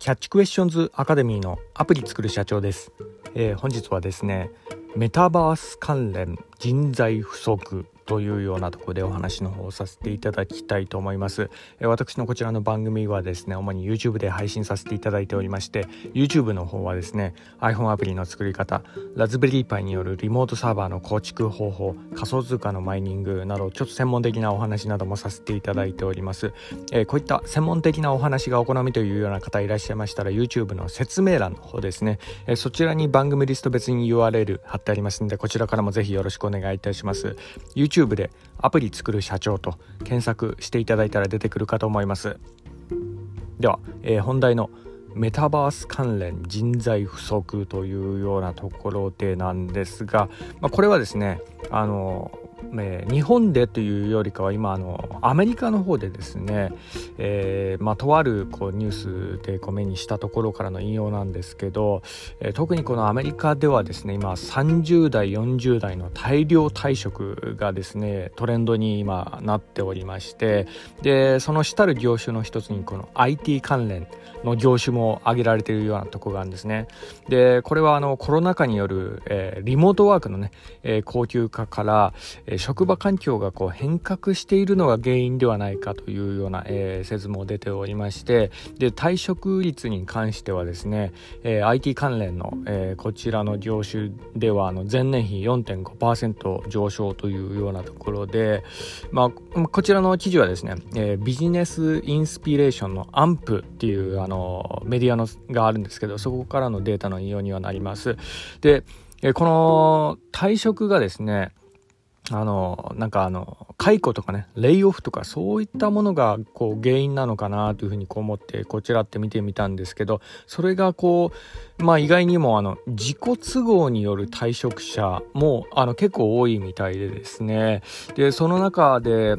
キャッチクエスチョンズアカデミーのアプリ作る社長です、えー、本日はですねメタバース関連人材不足というようなとこでお話の方をさせていただきたいと思います、え私のこちらの番組はですね主に YouTube で配信させていただいておりまして YouTube の方はですね iPhone アプリの作り方ラズベリーパイによるリモートサーバーの構築方法仮想通貨のマイニングなどちょっと専門的なお話などもさせていただいております、えこういった専門的なお話がお好みというような方いらっしゃいましたら YouTube の説明欄の方ですね、えそちらに番組リスト別に URL 貼ってありますのでこちらからもぜひよろしくお願いいたします。YouTube でアプリ作る社長と検索していただいたら出てくるかと思います。では、えー、本題のメタバース関連人材不足というようなところでなんですが、まあ、これはですねあのえー、日本でというよりかは今あのアメリカの方でですね、えーまあ、とあるこうニュースでこう目にしたところからの引用なんですけど、えー、特にこのアメリカではですね今30代40代の大量退職がですねトレンドに今なっておりましてでその主たる業種の一つにこの IT 関連の業種も挙げられているようなところがあるんですね。でこれはあのコロナ禍による、え、リモートワークのね、え、高級化から、職場環境がこう変革しているのが原因ではないかというような、えー、説も出ておりましてで退職率に関してはですね、えー、IT 関連の、えー、こちらの業種ではあの前年比4.5%上昇というようなところで、まあ、こちらの記事はですね、え、ビジネスインスピレーションのアンプっていうあのメディアのがあるんですけどそこからのデータの引用にはなります。でこの退職がですねあの、なんかあの、解雇とかね、レイオフとかそういったものがこう原因なのかなというふうにこう思ってこちらって見てみたんですけど、それがこう、まあ意外にもあの、自己都合による退職者もあの結構多いみたいでですね。で、その中で、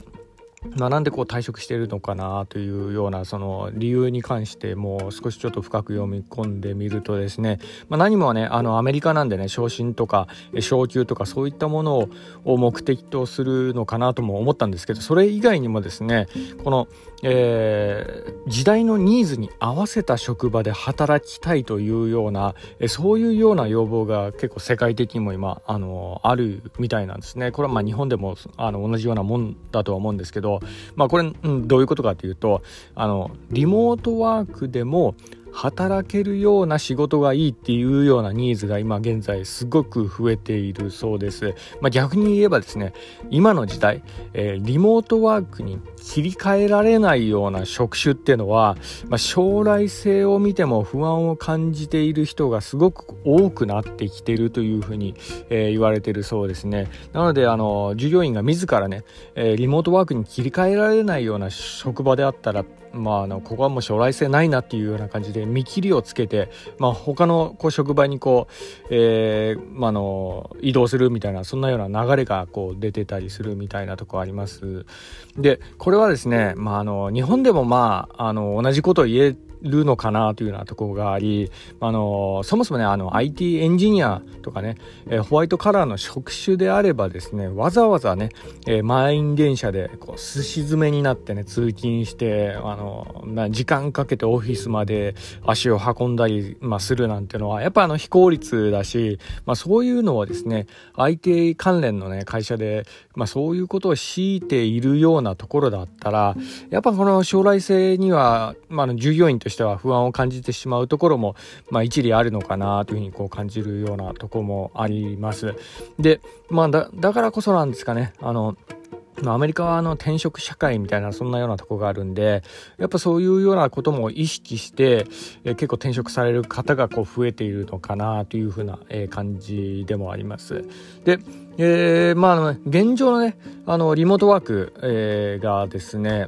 まあ、なんでこう退職しているのかなというようなその理由に関してもう少しちょっと深く読み込んでみるとですね、まあ、何もねあのアメリカなんでね昇進とか昇給とかそういったものを目的とするのかなとも思ったんですけどそれ以外にもですねこの、えー、時代のニーズに合わせた職場で働きたいというようなそういうような要望が結構世界的にも今あのあるみたいなんですね。これはまあ日本でもあの同じようなもんだとは思うんですけどまあ、これ、うん、どういうことかというとあのリモートワークでも働けるような仕事がいいっていうようなニーズが今現在すごく増えているそうです。まあ、逆に言えばですね、今の時代、えー、リモートワークに切り替えられないような職種っていうのは、まあ、将来性を見ても不安を感じている人がすごく多くなってきているというふうに、えー、言われているそうですね。なので、あの、従業員が自らね、えー、リモートワークに切り替えられないような職場であったら、まあ、あのここはもう将来性ないなっていうような感じで見切りをつけて、まあ、他のこう職場にこう、えーまあの移動するみたいなそんなような流れがこう出てたりするみたいなとこあります。でこれはですね、まあ、あの日本でもまああの同じことを言えるのかなというようなところがあり、あの、そもそもね、あの、IT エンジニアとかね、えホワイトカラーの職種であればですね、わざわざね、え満員電車で、こう、すし詰めになってね、通勤して、あの、時間かけてオフィスまで足を運んだり、まあ、するなんてのは、やっぱあの、非効率だし、まあ、そういうのはですね、IT 関連のね、会社で、まあ、そういうことを強いているようなところだったら、やっぱこの将来性には、まあ、従業員としては不安を感じてしまうところも、まあ、一理あるのかなというふうにこう感じるようなところもあります。で、まあだ、だからこそなんですかね、あの、アメリカはあの転職社会みたいなそんなようなとこがあるんでやっぱそういうようなことも意識して、え結構転職される方がこう増えているのかなというふうな、え感じでもあります。で、えー、まあ現状のねあのリモートワーク、えー、がですね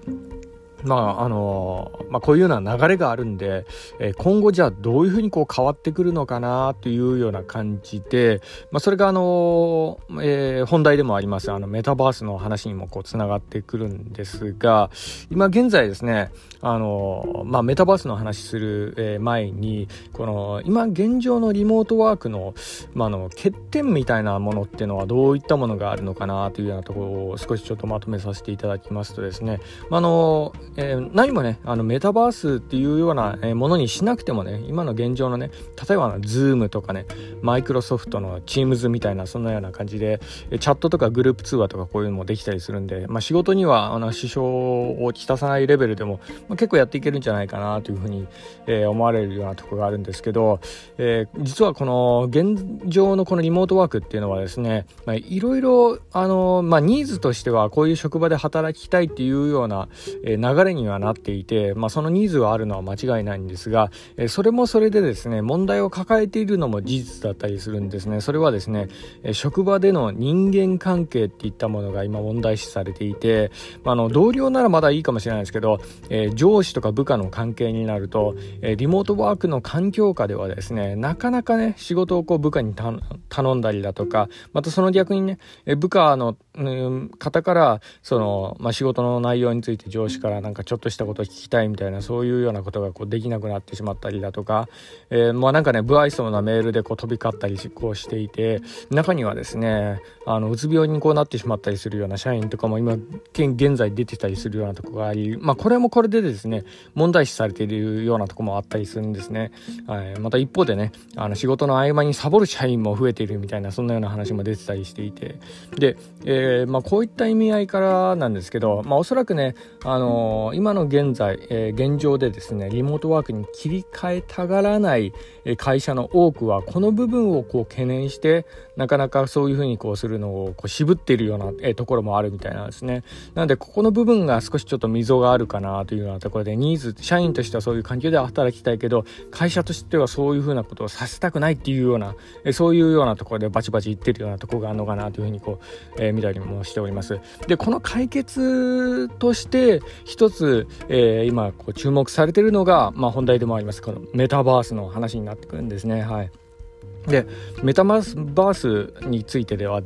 まああのまあ、こういうような流れがあるんで、えー、今後じゃあどういうふうにこう変わってくるのかなというような感じで、まあ、それがあの、えー、本題でもあります。あのメタバースの話にもこうつながってくるんですが今現在ですねあの、まあ、メタバースの話する、えー、前にこの今現状のリモートワークの,、まあ、の欠点みたいなものっていうのはどういったものがあるのかなというようなところを少しちょっとまとめさせていただきますとですね、まあのえー、何もねあのメタバースっていうようなものにしなくてもね今の現状のね例えば Zoom とかねマイクロソフトの Teams みたいなそんなような感じでチャットとかグループ通話とかこういうのもできたりするんで、まあ、仕事にはあの支障をきたさないレベルでも、まあ、結構やっていけるんじゃないかなというふうに、えー、思われるようなとこがあるんですけど、えー、実はこの現状のこのリモートワークっていうのはですね、いろいろ、ニーズとしてはこういう職場で働きたいっていうような、えー、流れにはなっていて、まあ、そのニーズはあるのは間違いないんですが、えー、それもそれでですね問題を抱えているのも事実だったりするんですね。それはですね、えー、職場での人間関係っていったものが今問題視されていて、まあ、の同僚ならまだいいかもしれないですけど、えー、上司とか部下の関係になると、えー、リモートワークの環境下ではですねなかなかね仕事をこう部下に頼んだりだとかまたその逆にねえ部下の、うん、方からその、まあ、仕事の内容について上司からなんかかちょっとしたこと聞きたいみたいなそういうようなことがこうできなくなってしまったりだとか、えー、まあなんかね不愛想なメールでこう飛び交ったりこうしていて中にはですねあのうつ病にこうなってしまったりするような社員とかも今現在出てたりするようなとこがあり、まあ、これもこれでですね問題視されているようなとこもあったりするんですね、はい、また一方でねあの仕事の合間にサボる社員も増えているみたいなそんなような話も出てたりしていて。で、えー、まあ、こういった意味合いからなんですけど、まあ、おそらくね、あのー、今の現在、えー、現状でですねリモートワークに切り替えたがらない会社の多くはこの部分をこう懸念してなかなかそういうふうにこうするのをこう渋っているような、えところもあるみたいなんですね。なのでここの部分が少しちょっと溝があるかなというようなところでニーズ社員としてはそういう環境で働きたいけど会社としてはそういうふうなことをさせたくないっていうような、えそういうようなところでバチバチ言ってるようなところがあるのかなというふうにこう、えー、見たりもしております。でこの解決として一つ、つえー、今こう注目されてるのが、まあ、本題でもありますこのメタバースの話になってくるんですねはい。でメタバースについてでは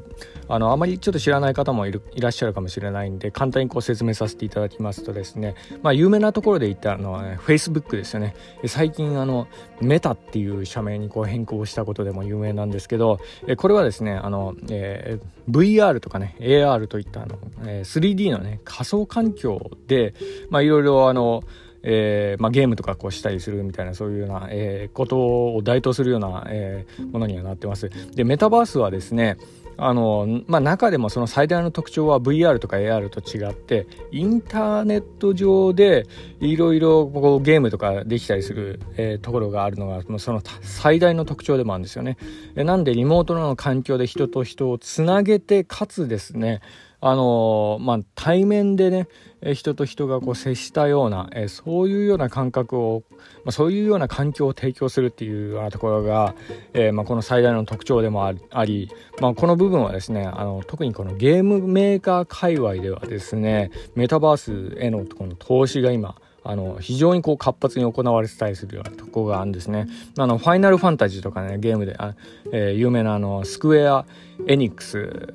あのあまりちょっと知らない方もいるいらっしゃるかもしれないんで簡単にこう説明させていただきますとですね、まあ、有名なところで言ったのは、ね、Facebook ですよね。最近あのメタっていう社名にこう変更したことでも有名なんですけどこれはですねあの、えー、VR とかね AR といったあの、えー、3D のね仮想環境でまあいろいろあのえーまあ、ゲームとかこうしたりするみたいなそういうような、えー、ことを代表するような、えー、ものにはなってます。でメタバースはですねあのまあ、中でもその最大の特徴は VR とか AR と違ってインターネット上でいろいろゲームとかできたりする、えー、ところがあるのがその最大の特徴でもあるんですよね。なんでリモートの環境で人と人をつなげてかつですねあのまあ、対面でね人と人がこう接したような、えそういうような感覚を、まあ、そういうような環境を提供するっていうようなところが、えー、まあ、この最大の特徴でもあり、まあ、この部分はですねあの特にこのゲームメーカー界隈ではですねメタバースへのこの投資が今あの非常にこう活発に行われてたりするようなとこがあるんですね。あのファイナルファンタジーとかねゲームであ、えー、有名なあのスクエアエニックス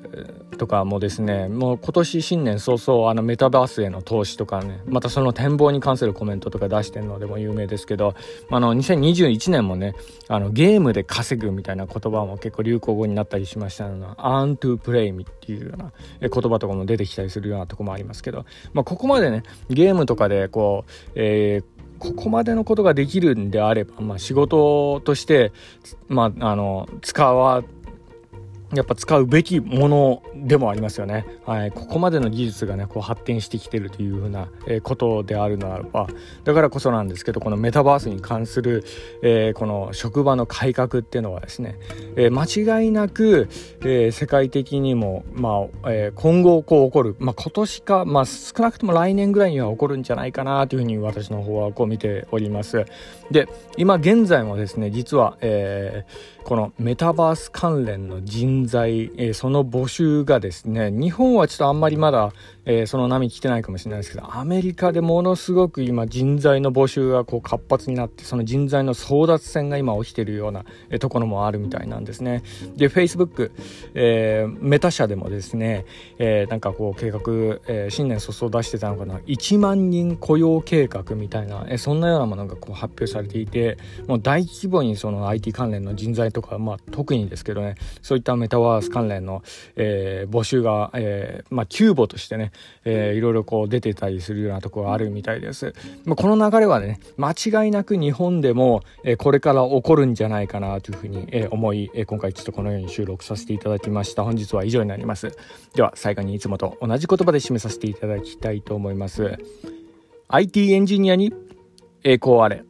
とかもですねもう今年新年早々あのメタバースへの投資とかねまたその展望に関するコメントとか出してるのでも有名ですけどあの2021年もねあのゲームで稼ぐみたいな言葉も結構流行語になったりしましたの earn to play っていうような言葉とかも出てきたりするようなとこもありますけど、まあ、ここまでねゲームとかでこう、えーここまでのことができるんであれば、まあ、仕事として、まあ、あの使わやっぱ使うべきものでもありますよね。はい、ここまでの技術がねこう発展してきてるというふうな、えことであるならばだからこそなんですけどこのメタバースに関する、えー、この職場の改革っていうのはですね、えー、間違いなく、えー、世界的にも、まあえ今後こう起こる、まあ、今年か、まあ、少なくとも来年ぐらいには起こるんじゃないかなというふうに私の方はこう見ております。で今現在もですね実は、えこのメタバース関連の人材、えー、その募集がですね日本はちょっとあんまりまだ、えー、その波来てないかもしれないですけどアメリカでものすごく今人材の募集がこう活発になってその人材の争奪戦が今起きてるような、えー、ところもあるみたいなんですね。で Facebook、えー、メタ社でもですね、えー、なんかこう計画、えー、新年早々出してたのかな1万人雇用計画みたいな、えー、そんなようなものがこう発表されていてもう大規模にその IT 関連の人材とか、まあ、特にですけどねそういったメタバース関連の、えー、募集が、えーまあ、キューボとしてね、えー、いろいろこう出てたりするようなとこがあるみたいです、まあ、この流れはね間違いなく日本でも、えー、これから起こるんじゃないかなというふうに、えー、思い、えー、今回ちょっとこのように収録させていただきました。本日は以上になります。では最後にいつもと同じ言葉で締めさせていただきたいと思います。IT エンジニアに栄光あれ。